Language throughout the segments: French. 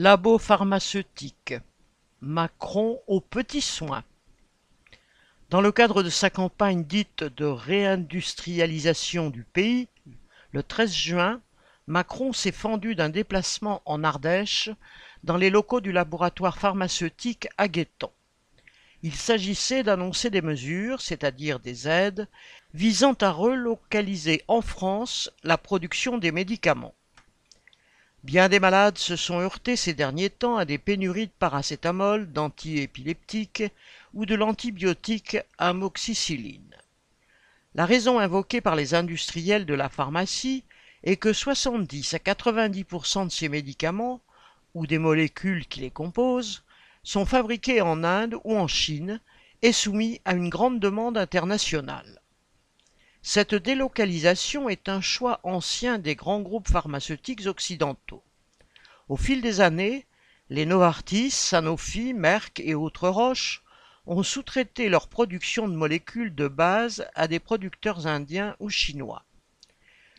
Labo pharmaceutique. Macron aux petits soins. Dans le cadre de sa campagne dite de réindustrialisation du pays, le 13 juin, Macron s'est fendu d'un déplacement en Ardèche dans les locaux du laboratoire pharmaceutique à Il s'agissait d'annoncer des mesures, c'est-à-dire des aides, visant à relocaliser en France la production des médicaments. Bien des malades se sont heurtés ces derniers temps à des pénuries de paracétamol, d'antiépileptiques ou de l'antibiotique amoxicilline. La raison invoquée par les industriels de la pharmacie est que 70 à 90% de ces médicaments, ou des molécules qui les composent, sont fabriqués en Inde ou en Chine et soumis à une grande demande internationale. Cette délocalisation est un choix ancien des grands groupes pharmaceutiques occidentaux. Au fil des années, les Novartis, Sanofi, Merck et autres Roches ont sous-traité leur production de molécules de base à des producteurs indiens ou chinois.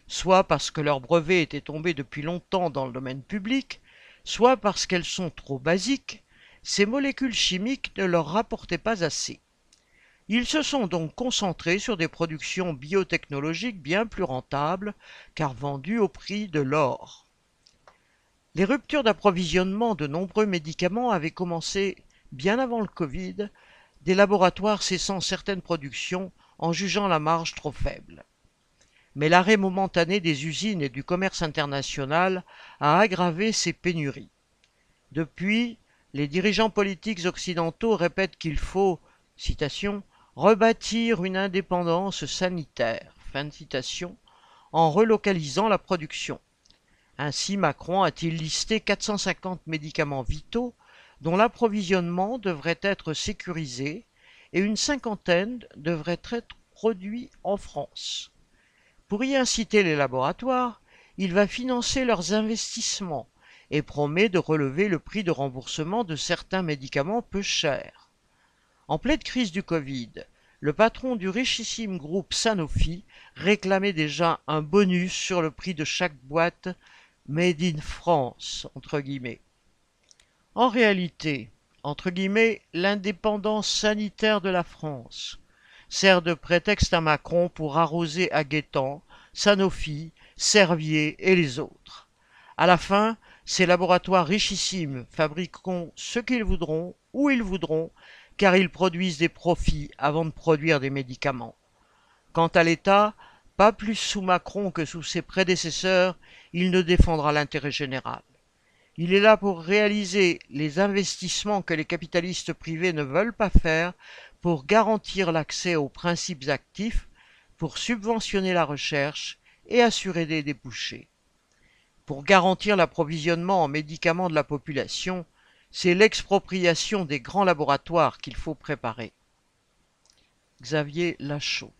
Soit parce que leurs brevets étaient tombés depuis longtemps dans le domaine public, soit parce qu'elles sont trop basiques, ces molécules chimiques ne leur rapportaient pas assez. Ils se sont donc concentrés sur des productions biotechnologiques bien plus rentables, car vendues au prix de l'or. Les ruptures d'approvisionnement de nombreux médicaments avaient commencé bien avant le Covid, des laboratoires cessant certaines productions en jugeant la marge trop faible. Mais l'arrêt momentané des usines et du commerce international a aggravé ces pénuries. Depuis, les dirigeants politiques occidentaux répètent qu'il faut, citation, rebâtir une indépendance sanitaire, en relocalisant la production. Ainsi, Macron a-t-il listé 450 médicaments vitaux dont l'approvisionnement devrait être sécurisé et une cinquantaine devraient être produits en France. Pour y inciter les laboratoires, il va financer leurs investissements et promet de relever le prix de remboursement de certains médicaments peu chers. En pleine crise du Covid, le patron du richissime groupe Sanofi réclamait déjà un bonus sur le prix de chaque boîte Made in France. En réalité, l'indépendance sanitaire de la France sert de prétexte à Macron pour arroser à Guétan, Sanofi, Servier et les autres. À la fin, ces laboratoires richissimes fabriqueront ce qu'ils voudront, où ils voudront, car ils produisent des profits avant de produire des médicaments. Quant à l'État, pas plus sous Macron que sous ses prédécesseurs, il ne défendra l'intérêt général. Il est là pour réaliser les investissements que les capitalistes privés ne veulent pas faire, pour garantir l'accès aux principes actifs, pour subventionner la recherche et assurer des débouchés. Pour garantir l'approvisionnement en médicaments de la population, c'est l'expropriation des grands laboratoires qu'il faut préparer. Xavier Lachaud